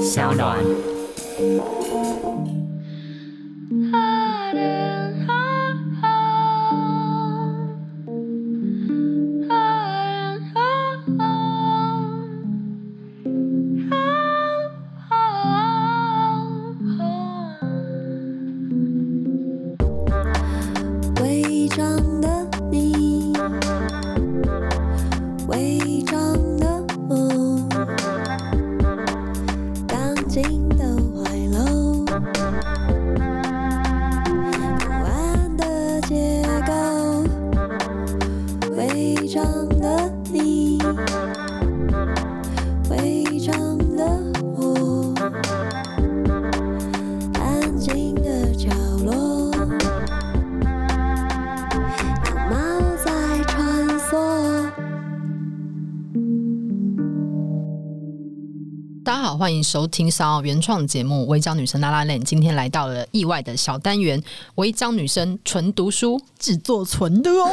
sound on. 大家好。欢迎收听《骚原创节目》违章女生拉拉链。今天来到了意外的小单元——违章女生纯读书，只做纯的哦。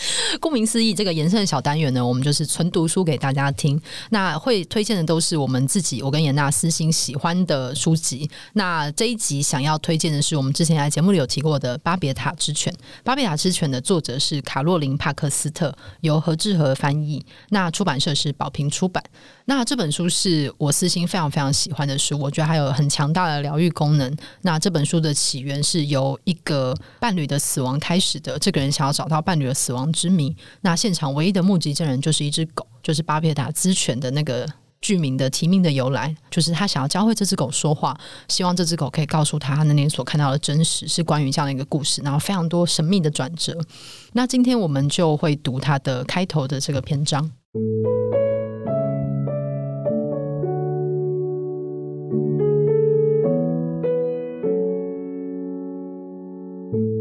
顾名思义，这个延伸的小单元呢，我们就是纯读书给大家听。那会推荐的都是我们自己，我跟严娜私心喜欢的书籍。那这一集想要推荐的是我们之前在节目里有提过的《巴别塔之犬》。《巴别塔之犬》的作者是卡洛琳·帕克斯特，由何志和翻译。那出版社是宝瓶出版。那这本书是我私心非常非常喜欢的书，我觉得还有很强大的疗愈功能。那这本书的起源是由一个伴侣的死亡开始的，这个人想要找到伴侣的死亡之谜。那现场唯一的目击证人就是一只狗，就是巴别塔之犬的那个剧名的题名的由来，就是他想要教会这只狗说话，希望这只狗可以告诉他他那天所看到的真实是关于这样的一个故事，然后非常多神秘的转折。那今天我们就会读它的开头的这个篇章。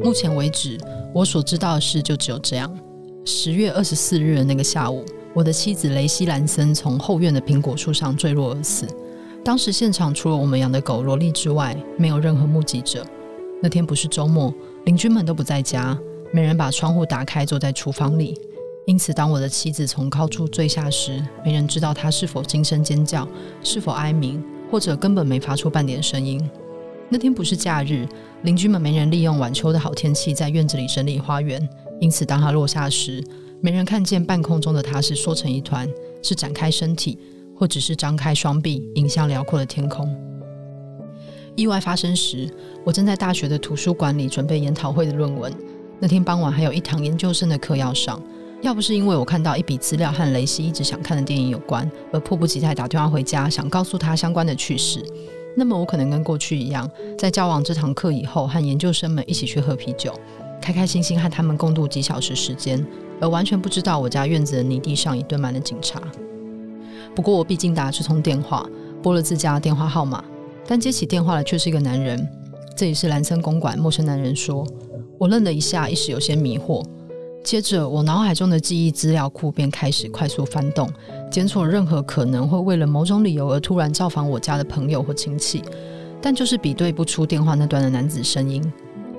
目前为止，我所知道的事就只有这样。十月二十四日的那个下午，我的妻子雷西兰森从后院的苹果树上坠落而死。当时现场除了我们养的狗萝莉之外，没有任何目击者。那天不是周末，邻居们都不在家，没人把窗户打开，坐在厨房里。因此，当我的妻子从高处坠下时，没人知道她是否惊声尖叫，是否哀鸣，或者根本没发出半点声音。那天不是假日，邻居们没人利用晚秋的好天气在院子里整理花园，因此当他落下时，没人看见半空中的他是缩成一团，是展开身体，或只是张开双臂迎向辽阔的天空。意外发生时，我正在大学的图书馆里准备研讨会的论文。那天傍晚还有一堂研究生的课要上，要不是因为我看到一笔资料和雷西一直想看的电影有关，而迫不及待打电话回家，想告诉他相关的趣事。那么我可能跟过去一样，在交往这堂课以后，和研究生们一起去喝啤酒，开开心心和他们共度几小时时间，而完全不知道我家院子的泥地上已堆满了警察。不过我毕竟打了这通电话，拨了自家电话号码，但接起电话的却是一个男人。这里是兰森公馆，陌生男人说。我愣了一下，一时有些迷惑。接着，我脑海中的记忆资料库便开始快速翻动，检索任何可能会为了某种理由而突然造访我家的朋友或亲戚，但就是比对不出电话那端的男子声音。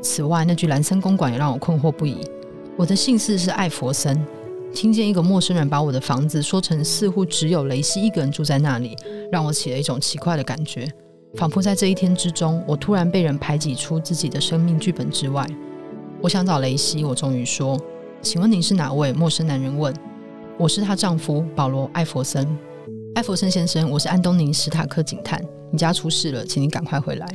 此外，那句兰森公馆也让我困惑不已。我的姓氏是艾佛森，听见一个陌生人把我的房子说成似乎只有雷西一个人住在那里，让我起了一种奇怪的感觉，仿佛在这一天之中，我突然被人排挤出自己的生命剧本之外。我想找雷西，我终于说。请问您是哪位？陌生男人问。我是她丈夫保罗·艾佛森。艾佛森先生，我是安东尼·史塔克警探。你家出事了，请你赶快回来。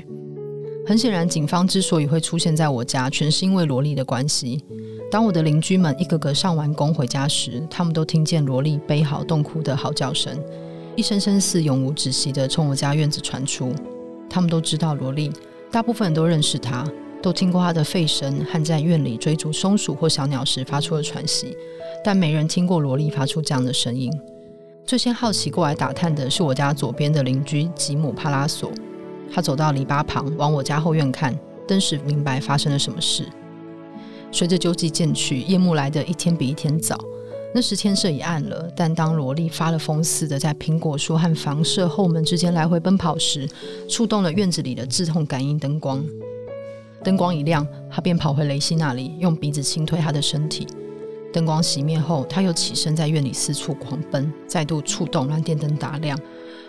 很显然，警方之所以会出现在我家，全是因为萝莉的关系。当我的邻居们一个个上完工回家时，他们都听见萝莉悲嚎痛哭的嚎叫声，一声声似永无止息的从我家院子传出。他们都知道萝莉，大部分人都认识她。都听过他的吠声和在院里追逐松鼠或小鸟时发出的喘息，但没人听过萝莉发出这样的声音。最先好奇过来打探的是我家左边的邻居吉姆·帕拉索。他走到篱笆旁，往我家后院看，登时明白发生了什么事。随着秋季渐去，夜幕来得一天比一天早。那时天色已暗了，但当萝莉发了疯似的在苹果树和房舍后门之间来回奔跑时，触动了院子里的自动感应灯光。灯光一亮，他便跑回雷西那里，用鼻子轻推他的身体。灯光熄灭后，他又起身在院里四处狂奔，再度触动让电灯打亮。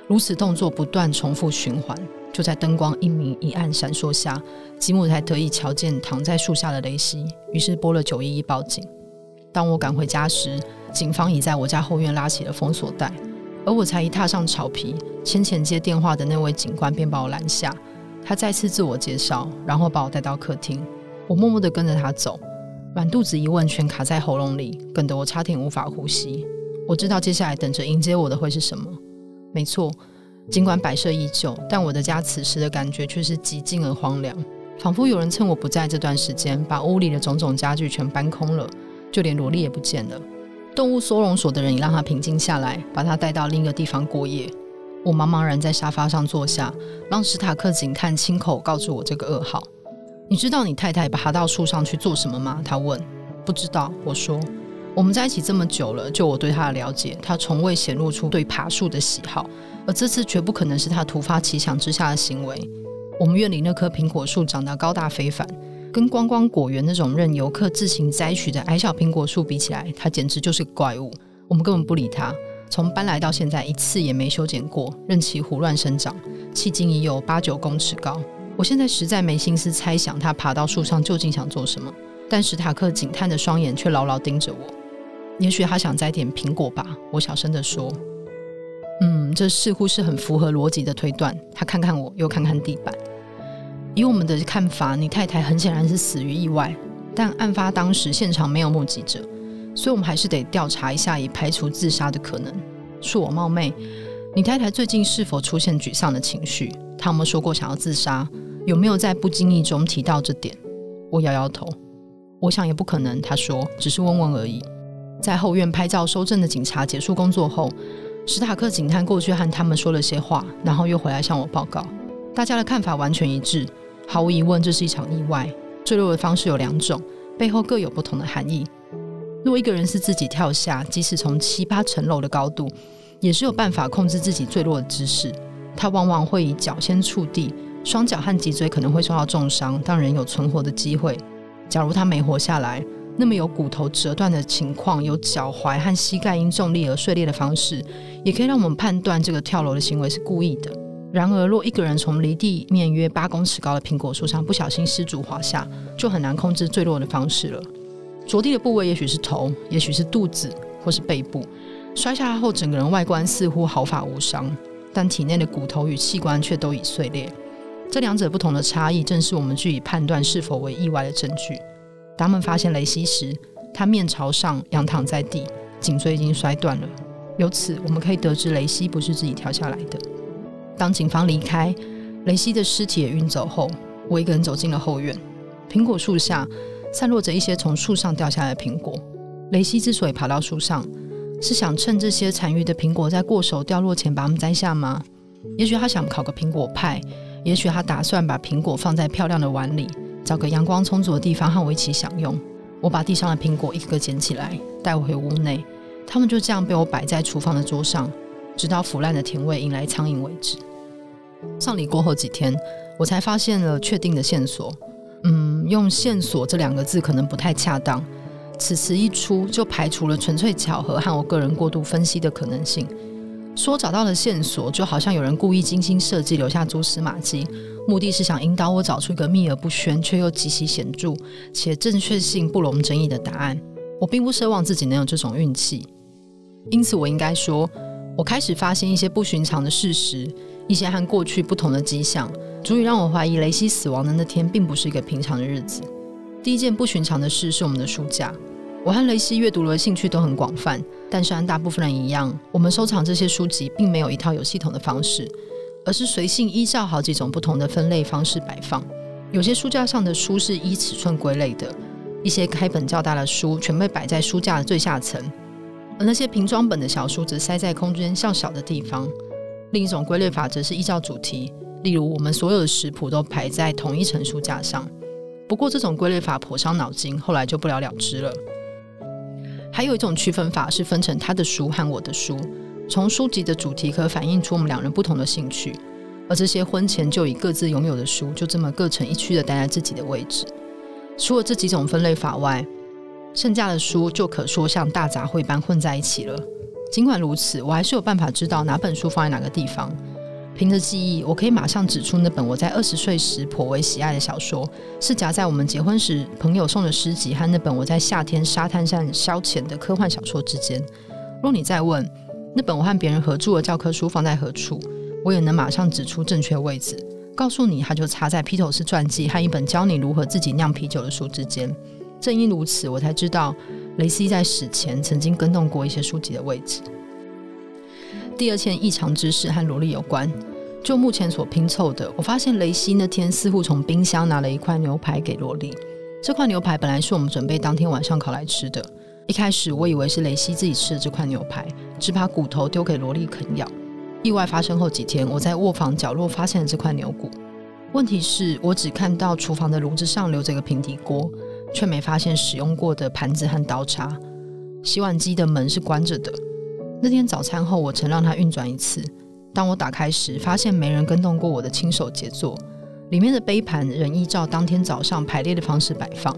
如此动作不断重复循环。就在灯光一明一暗闪烁下，吉姆才得以瞧见躺在树下的雷西，于是拨了九一一报警。当我赶回家时，警方已在我家后院拉起了封锁带，而我才一踏上草皮，先前接电话的那位警官便把我拦下。他再次自我介绍，然后把我带到客厅。我默默地跟着他走，满肚子疑问全卡在喉咙里，梗得我差点无法呼吸。我知道接下来等着迎接我的会是什么。没错。尽管摆设依旧，但我的家此时的感觉却是寂静而荒凉，仿佛有人趁我不在这段时间，把屋里的种种家具全搬空了，就连萝莉也不见了。动物收容所的人也让他平静下来，把他带到另一个地方过夜。我茫茫然在沙发上坐下，让史塔克警探亲口告诉我这个噩耗。你知道你太太爬到树上去做什么吗？他问。不知道，我说。我们在一起这么久了，就我对他的了解，他从未显露出对爬树的喜好。而这次绝不可能是他突发奇想之下的行为。我们院里那棵苹果树长得高大非凡，跟观光果园那种任游客自行摘取的矮小苹果树比起来，它简直就是怪物。我们根本不理它，从搬来到现在一次也没修剪过，任其胡乱生长，迄今已有八九公尺高。我现在实在没心思猜想它爬到树上究竟想做什么，但史塔克警探的双眼却牢牢盯着我。也许他想摘点苹果吧，我小声地说。嗯，这似乎是很符合逻辑的推断。他看看我，又看看地板。以我们的看法，你太太很显然是死于意外，但案发当时现场没有目击者，所以我们还是得调查一下，以排除自杀的可能。恕我冒昧，你太太最近是否出现沮丧的情绪？她有没有说过想要自杀？有没有在不经意中提到这点？我摇摇头。我想也不可能。他说，只是问问而已。在后院拍照收证的警察结束工作后。史塔克警探过去和他们说了些话，然后又回来向我报告。大家的看法完全一致，毫无疑问，这是一场意外。坠落的方式有两种，背后各有不同的含义。若一个人是自己跳下，即使从七八层楼的高度，也是有办法控制自己坠落的姿势。他往往会以脚先触地，双脚和脊椎可能会受到重伤，但仍有存活的机会。假如他没活下来，那么有骨头折断的情况，有脚踝和膝盖因重力而碎裂的方式，也可以让我们判断这个跳楼的行为是故意的。然而，若一个人从离地面约八公尺高的苹果树上不小心失足滑下，就很难控制坠落的方式了。着地的部位也许是头，也许是肚子，或是背部。摔下来后，整个人外观似乎毫发无伤，但体内的骨头与器官却都已碎裂。这两者不同的差异，正是我们据以判断是否为意外的证据。当他们发现雷西时，他面朝上仰躺在地，颈椎已经摔断了。由此，我们可以得知雷西不是自己跳下来的。当警方离开，雷西的尸体也运走后，我一个人走进了后院。苹果树下散落着一些从树上掉下来的苹果。雷西之所以爬到树上，是想趁这些残余的苹果在过手掉落前把它们摘下吗？也许他想烤个苹果派，也许他打算把苹果放在漂亮的碗里。找个阳光充足的地方和我一起享用。我把地上的苹果一个个捡起来，带回屋内。它们就这样被我摆在厨房的桌上，直到腐烂的甜味引来苍蝇为止。丧礼过后几天，我才发现了确定的线索。嗯，用线索这两个字可能不太恰当。此词一出，就排除了纯粹巧合和我个人过度分析的可能性。说找到了线索，就好像有人故意精心设计，留下蛛丝马迹。目的是想引导我找出一个秘而不宣却又极其显著且正确性不容争议的答案。我并不奢望自己能有这种运气，因此我应该说，我开始发现一些不寻常的事实，一些和过去不同的迹象，足以让我怀疑雷西死亡的那天并不是一个平常的日子。第一件不寻常的事是我们的书架。我和雷西阅读的兴趣都很广泛，但是和大部分人一样，我们收藏这些书籍并没有一套有系统的方式。而是随性依照好几种不同的分类方式摆放。有些书架上的书是依尺寸归类的，一些开本较大的书全被摆在书架的最下层，而那些平装本的小书则塞在空间较小的地方。另一种归类法则是依照主题，例如我们所有的食谱都排在同一层书架上。不过这种归类法颇伤脑筋，后来就不了了之了。还有一种区分法是分成他的书和我的书。从书籍的主题可反映出我们两人不同的兴趣，而这些婚前就已各自拥有的书，就这么各成一区的待在自己的位置。除了这几种分类法外，剩下的书就可说像大杂烩般混在一起了。尽管如此，我还是有办法知道哪本书放在哪个地方。凭着记忆，我可以马上指出那本我在二十岁时颇为喜爱的小说，是夹在我们结婚时朋友送的诗集和那本我在夏天沙滩上消遣的科幻小说之间。若你再问那本我和别人合著的教科书放在何处，我也能马上指出正确位置，告诉你它就插在披头士传记和一本教你如何自己酿啤酒的书之间。正因如此，我才知道雷西在死前曾经更动过一些书籍的位置。第二件异常之事和萝莉有关。就目前所拼凑的，我发现雷西那天似乎从冰箱拿了一块牛排给萝莉。这块牛排本来是我们准备当天晚上烤来吃的。一开始我以为是雷西自己吃的这块牛排，只把骨头丢给萝莉啃咬。意外发生后几天，我在卧房角落发现了这块牛骨。问题是我只看到厨房的炉子上留着一个平底锅，却没发现使用过的盘子和刀叉。洗碗机的门是关着的。那天早餐后，我曾让它运转一次。当我打开时，发现没人跟动过我的亲手杰作，里面的杯盘仍依照当天早上排列的方式摆放。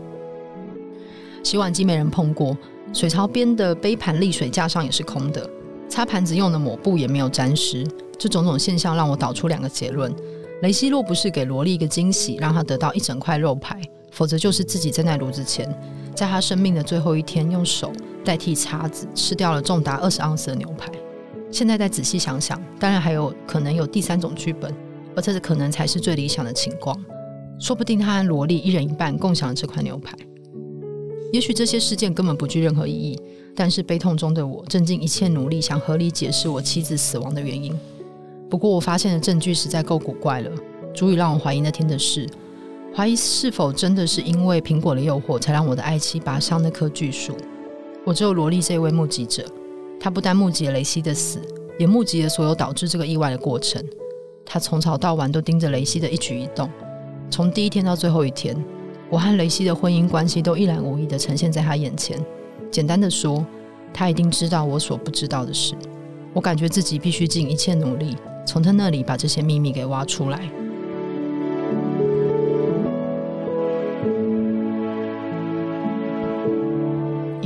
洗碗机没人碰过，水槽边的杯盘沥水架上也是空的，擦盘子用的抹布也没有沾湿。这种种现象让我导出两个结论：雷西若不是给萝莉一个惊喜，让她得到一整块肉排，否则就是自己站在炉子前，在她生命的最后一天，用手。代替叉子吃掉了重达二十盎司的牛排。现在再仔细想想，当然还有可能有第三种剧本，而这可能才是最理想的情况。说不定他和萝莉一人一半共享了这块牛排。也许这些事件根本不具任何意义，但是悲痛中的我正尽一切努力想合理解释我妻子死亡的原因。不过我发现的证据实在够古怪了，足以让我怀疑那天的事，怀疑是否真的是因为苹果的诱惑才让我的爱妻拔上那棵巨树。我只有萝莉这位目击者，他不但目击了雷西的死，也目击了所有导致这个意外的过程。他从早到晚都盯着雷西的一举一动，从第一天到最后一天，我和雷西的婚姻关系都一览无遗地呈现在他眼前。简单的说，他一定知道我所不知道的事。我感觉自己必须尽一切努力，从他那里把这些秘密给挖出来。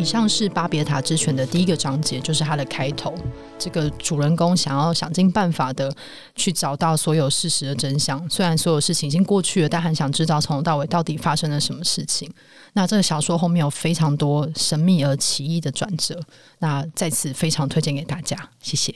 以上是《巴别塔之犬》的第一个章节，就是它的开头。这个主人公想要想尽办法的去找到所有事实的真相，虽然所有事情已经过去了，但很想知道从头到尾到底发生了什么事情。那这个小说后面有非常多神秘而奇异的转折，那在此非常推荐给大家，谢谢。